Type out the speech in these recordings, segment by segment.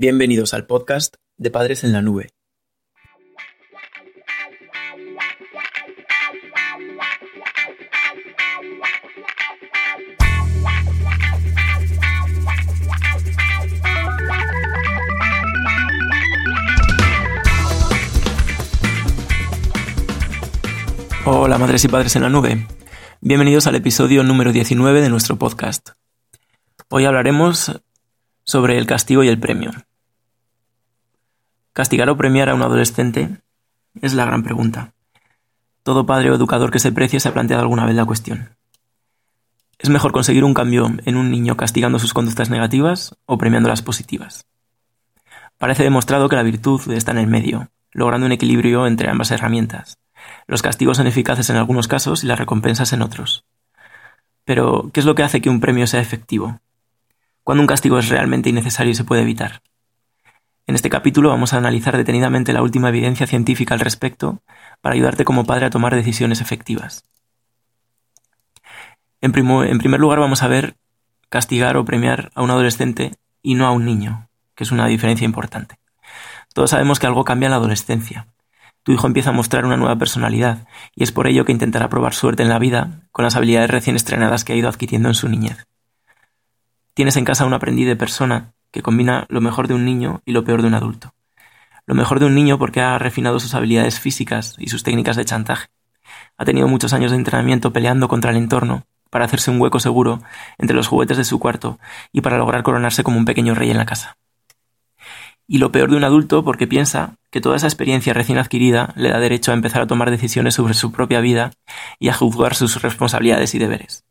Bienvenidos al podcast de Padres en la Nube. Hola madres y padres en la nube. Bienvenidos al episodio número 19 de nuestro podcast. Hoy hablaremos sobre el castigo y el premio. ¿Castigar o premiar a un adolescente? Es la gran pregunta. Todo padre o educador que se precie se ha planteado alguna vez la cuestión. ¿Es mejor conseguir un cambio en un niño castigando sus conductas negativas o premiando las positivas? Parece demostrado que la virtud está en el medio, logrando un equilibrio entre ambas herramientas. Los castigos son eficaces en algunos casos y las recompensas en otros. Pero, ¿qué es lo que hace que un premio sea efectivo? ¿Cuándo un castigo es realmente innecesario y se puede evitar? En este capítulo vamos a analizar detenidamente la última evidencia científica al respecto para ayudarte como padre a tomar decisiones efectivas. En, primer lugar vamos a ver castigar o premiar a un adolescente y no a un niño, que es una diferencia importante. Todos sabemos que algo cambia en la adolescencia. Tu hijo empieza a mostrar una nueva personalidad y es por ello que intentará probar suerte en la vida con las habilidades recién estrenadas que ha ido adquiriendo en su niñez. Tienes en casa un aprendiz de persona que combina lo mejor de un niño y lo peor de un adulto. Lo mejor de un niño porque ha refinado sus habilidades físicas y sus técnicas de chantaje. Ha tenido muchos años de entrenamiento peleando contra el entorno para hacerse un hueco seguro entre los juguetes de su cuarto y para lograr coronarse como un pequeño rey en la casa. Y lo peor de un adulto porque piensa que toda esa experiencia recién adquirida le da derecho a empezar a tomar decisiones sobre su propia vida y a juzgar sus responsabilidades y deberes.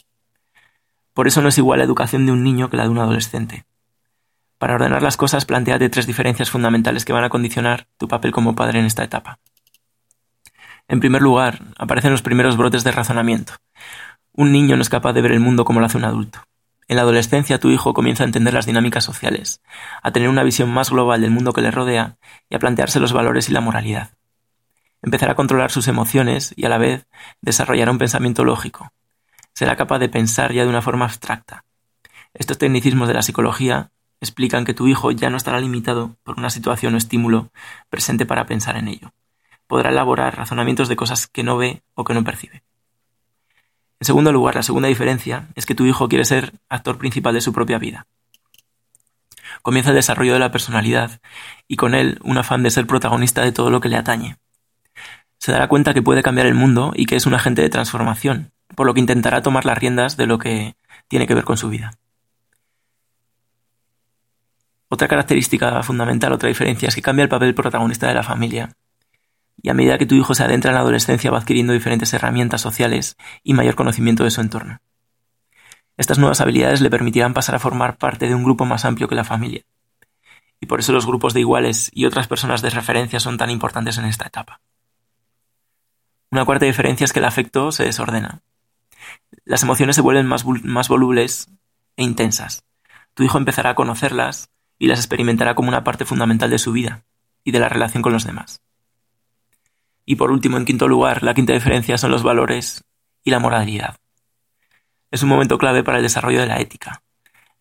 Por eso no es igual la educación de un niño que la de un adolescente. Para ordenar las cosas, planteate tres diferencias fundamentales que van a condicionar tu papel como padre en esta etapa. En primer lugar, aparecen los primeros brotes de razonamiento. Un niño no es capaz de ver el mundo como lo hace un adulto. En la adolescencia tu hijo comienza a entender las dinámicas sociales, a tener una visión más global del mundo que le rodea y a plantearse los valores y la moralidad. Empezará a controlar sus emociones y a la vez desarrollará un pensamiento lógico. Será capaz de pensar ya de una forma abstracta. Estos tecnicismos de la psicología explican que tu hijo ya no estará limitado por una situación o estímulo presente para pensar en ello. Podrá elaborar razonamientos de cosas que no ve o que no percibe. En segundo lugar, la segunda diferencia es que tu hijo quiere ser actor principal de su propia vida. Comienza el desarrollo de la personalidad y con él un afán de ser protagonista de todo lo que le atañe. Se dará cuenta que puede cambiar el mundo y que es un agente de transformación, por lo que intentará tomar las riendas de lo que tiene que ver con su vida. Otra característica fundamental, otra diferencia, es que cambia el papel protagonista de la familia. Y a medida que tu hijo se adentra en la adolescencia va adquiriendo diferentes herramientas sociales y mayor conocimiento de su entorno. Estas nuevas habilidades le permitirán pasar a formar parte de un grupo más amplio que la familia. Y por eso los grupos de iguales y otras personas de referencia son tan importantes en esta etapa. Una cuarta diferencia es que el afecto se desordena. Las emociones se vuelven más, más volubles e intensas. Tu hijo empezará a conocerlas, y las experimentará como una parte fundamental de su vida y de la relación con los demás. Y por último, en quinto lugar, la quinta diferencia son los valores y la moralidad. Es un momento clave para el desarrollo de la ética.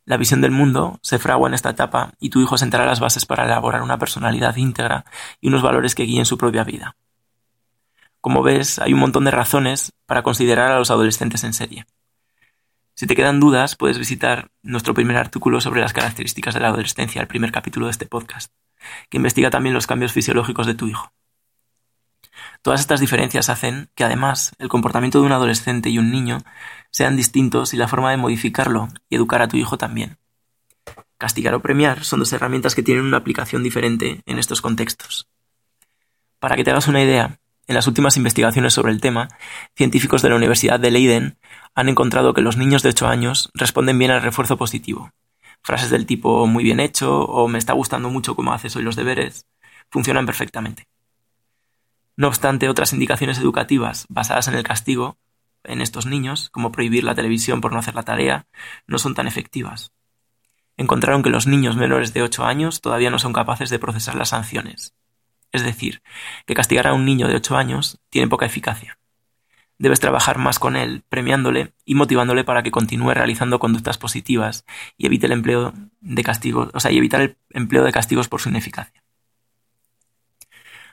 La visión del mundo se fragua en esta etapa y tu hijo sentará las bases para elaborar una personalidad íntegra y unos valores que guíen su propia vida. Como ves, hay un montón de razones para considerar a los adolescentes en serie. Si te quedan dudas, puedes visitar nuestro primer artículo sobre las características de la adolescencia, el primer capítulo de este podcast, que investiga también los cambios fisiológicos de tu hijo. Todas estas diferencias hacen que además el comportamiento de un adolescente y un niño sean distintos y la forma de modificarlo y educar a tu hijo también. Castigar o premiar son dos herramientas que tienen una aplicación diferente en estos contextos. Para que te hagas una idea, en las últimas investigaciones sobre el tema, científicos de la Universidad de Leiden han encontrado que los niños de 8 años responden bien al refuerzo positivo. Frases del tipo muy bien hecho o me está gustando mucho cómo haces hoy los deberes funcionan perfectamente. No obstante, otras indicaciones educativas basadas en el castigo en estos niños, como prohibir la televisión por no hacer la tarea, no son tan efectivas. Encontraron que los niños menores de 8 años todavía no son capaces de procesar las sanciones. Es decir, que castigar a un niño de 8 años tiene poca eficacia. Debes trabajar más con él, premiándole y motivándole para que continúe realizando conductas positivas y evite el empleo de castigos, o sea, y evitar el empleo de castigos por su ineficacia.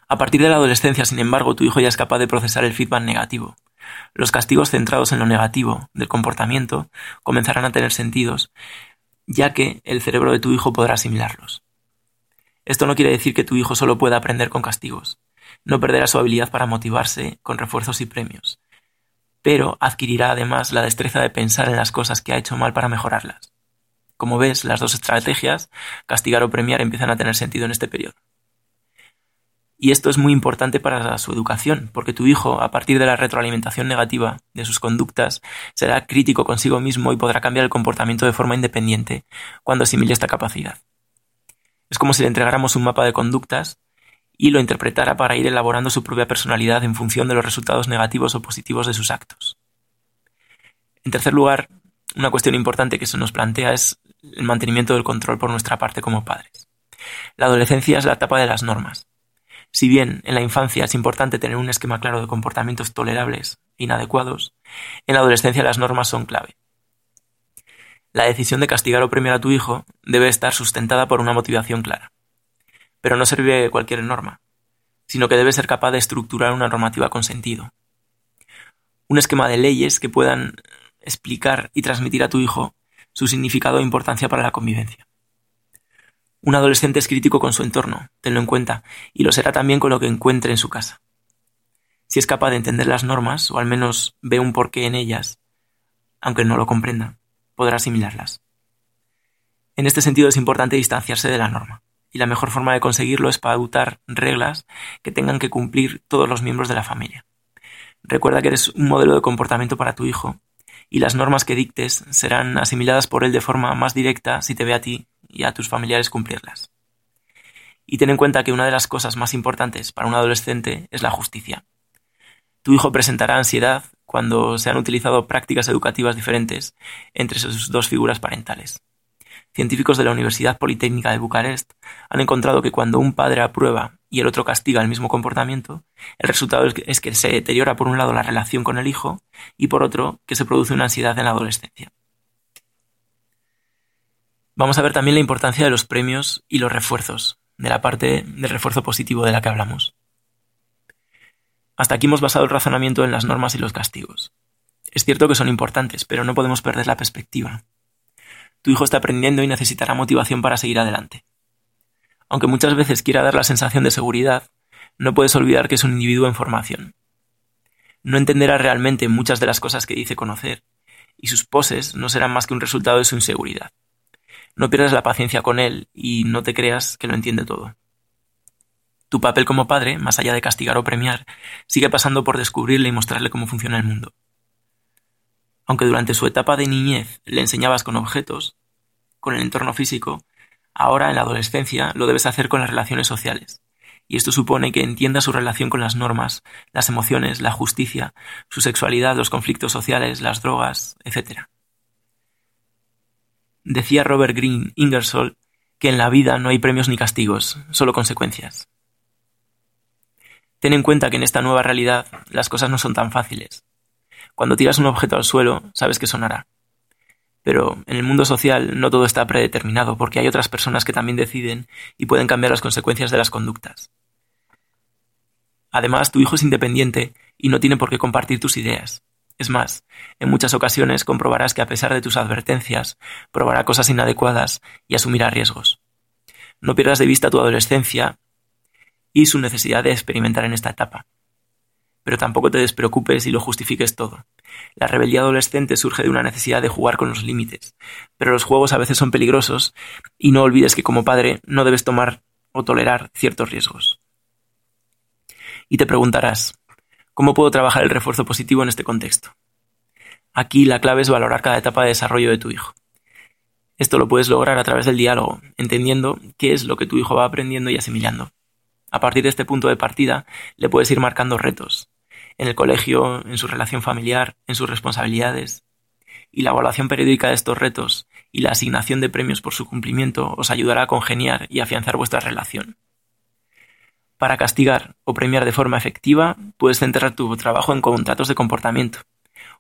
A partir de la adolescencia, sin embargo, tu hijo ya es capaz de procesar el feedback negativo. Los castigos centrados en lo negativo del comportamiento comenzarán a tener sentidos, ya que el cerebro de tu hijo podrá asimilarlos. Esto no quiere decir que tu hijo solo pueda aprender con castigos. No perderá su habilidad para motivarse con refuerzos y premios, pero adquirirá además la destreza de pensar en las cosas que ha hecho mal para mejorarlas. Como ves, las dos estrategias, castigar o premiar, empiezan a tener sentido en este periodo. Y esto es muy importante para su educación, porque tu hijo, a partir de la retroalimentación negativa de sus conductas, será crítico consigo mismo y podrá cambiar el comportamiento de forma independiente cuando asimile esta capacidad. Es como si le entregáramos un mapa de conductas y lo interpretara para ir elaborando su propia personalidad en función de los resultados negativos o positivos de sus actos. En tercer lugar, una cuestión importante que se nos plantea es el mantenimiento del control por nuestra parte como padres. La adolescencia es la etapa de las normas. Si bien en la infancia es importante tener un esquema claro de comportamientos tolerables e inadecuados, en la adolescencia las normas son clave. La decisión de castigar o premiar a tu hijo debe estar sustentada por una motivación clara. Pero no sirve cualquier norma, sino que debe ser capaz de estructurar una normativa con sentido. Un esquema de leyes que puedan explicar y transmitir a tu hijo su significado e importancia para la convivencia. Un adolescente es crítico con su entorno, tenlo en cuenta, y lo será también con lo que encuentre en su casa. Si es capaz de entender las normas, o al menos ve un porqué en ellas, aunque no lo comprenda, podrá asimilarlas. En este sentido es importante distanciarse de la norma, y la mejor forma de conseguirlo es pautar reglas que tengan que cumplir todos los miembros de la familia. Recuerda que eres un modelo de comportamiento para tu hijo, y las normas que dictes serán asimiladas por él de forma más directa si te ve a ti y a tus familiares cumplirlas. Y ten en cuenta que una de las cosas más importantes para un adolescente es la justicia. Tu hijo presentará ansiedad cuando se han utilizado prácticas educativas diferentes entre sus dos figuras parentales. Científicos de la Universidad Politécnica de Bucarest han encontrado que cuando un padre aprueba y el otro castiga el mismo comportamiento, el resultado es que se deteriora por un lado la relación con el hijo y por otro que se produce una ansiedad en la adolescencia. Vamos a ver también la importancia de los premios y los refuerzos, de la parte del refuerzo positivo de la que hablamos. Hasta aquí hemos basado el razonamiento en las normas y los castigos. Es cierto que son importantes, pero no podemos perder la perspectiva. Tu hijo está aprendiendo y necesitará motivación para seguir adelante. Aunque muchas veces quiera dar la sensación de seguridad, no puedes olvidar que es un individuo en formación. No entenderá realmente muchas de las cosas que dice conocer, y sus poses no serán más que un resultado de su inseguridad. No pierdas la paciencia con él y no te creas que lo entiende todo. Tu papel como padre, más allá de castigar o premiar, sigue pasando por descubrirle y mostrarle cómo funciona el mundo. Aunque durante su etapa de niñez le enseñabas con objetos, con el entorno físico, ahora en la adolescencia lo debes hacer con las relaciones sociales. Y esto supone que entienda su relación con las normas, las emociones, la justicia, su sexualidad, los conflictos sociales, las drogas, etc. Decía Robert Greene Ingersoll que en la vida no hay premios ni castigos, solo consecuencias. Ten en cuenta que en esta nueva realidad las cosas no son tan fáciles. Cuando tiras un objeto al suelo, sabes que sonará. Pero en el mundo social no todo está predeterminado porque hay otras personas que también deciden y pueden cambiar las consecuencias de las conductas. Además, tu hijo es independiente y no tiene por qué compartir tus ideas. Es más, en muchas ocasiones comprobarás que a pesar de tus advertencias, probará cosas inadecuadas y asumirá riesgos. No pierdas de vista tu adolescencia y su necesidad de experimentar en esta etapa. Pero tampoco te despreocupes y lo justifiques todo. La rebeldía adolescente surge de una necesidad de jugar con los límites, pero los juegos a veces son peligrosos y no olvides que como padre no debes tomar o tolerar ciertos riesgos. Y te preguntarás, ¿Cómo puedo trabajar el refuerzo positivo en este contexto? Aquí la clave es valorar cada etapa de desarrollo de tu hijo. Esto lo puedes lograr a través del diálogo, entendiendo qué es lo que tu hijo va aprendiendo y asimilando. A partir de este punto de partida, le puedes ir marcando retos, en el colegio, en su relación familiar, en sus responsabilidades. Y la evaluación periódica de estos retos y la asignación de premios por su cumplimiento os ayudará a congeniar y afianzar vuestra relación. Para castigar o premiar de forma efectiva, puedes centrar tu trabajo en contratos de comportamiento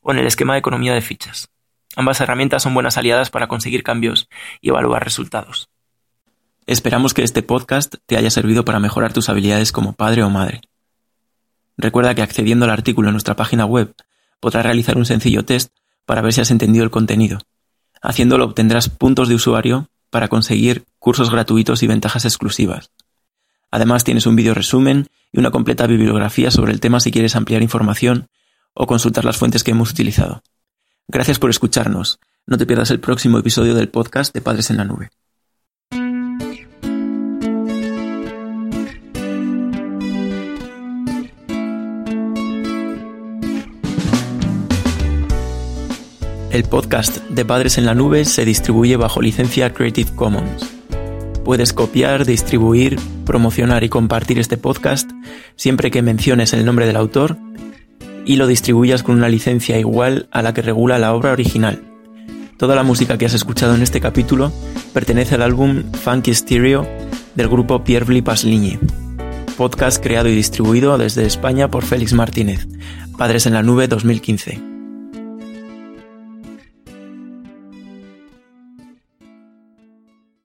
o en el esquema de economía de fichas. Ambas herramientas son buenas aliadas para conseguir cambios y evaluar resultados. Esperamos que este podcast te haya servido para mejorar tus habilidades como padre o madre. Recuerda que accediendo al artículo en nuestra página web podrás realizar un sencillo test para ver si has entendido el contenido. Haciéndolo obtendrás puntos de usuario para conseguir cursos gratuitos y ventajas exclusivas. Además tienes un vídeo resumen y una completa bibliografía sobre el tema si quieres ampliar información o consultar las fuentes que hemos utilizado. Gracias por escucharnos. No te pierdas el próximo episodio del podcast de Padres en la Nube. El podcast de Padres en la Nube se distribuye bajo licencia Creative Commons. Puedes copiar, distribuir, promocionar y compartir este podcast siempre que menciones el nombre del autor y lo distribuyas con una licencia igual a la que regula la obra original. Toda la música que has escuchado en este capítulo pertenece al álbum Funky Stereo del grupo Pierre Pasligne. Podcast creado y distribuido desde España por Félix Martínez. Padres en la Nube 2015.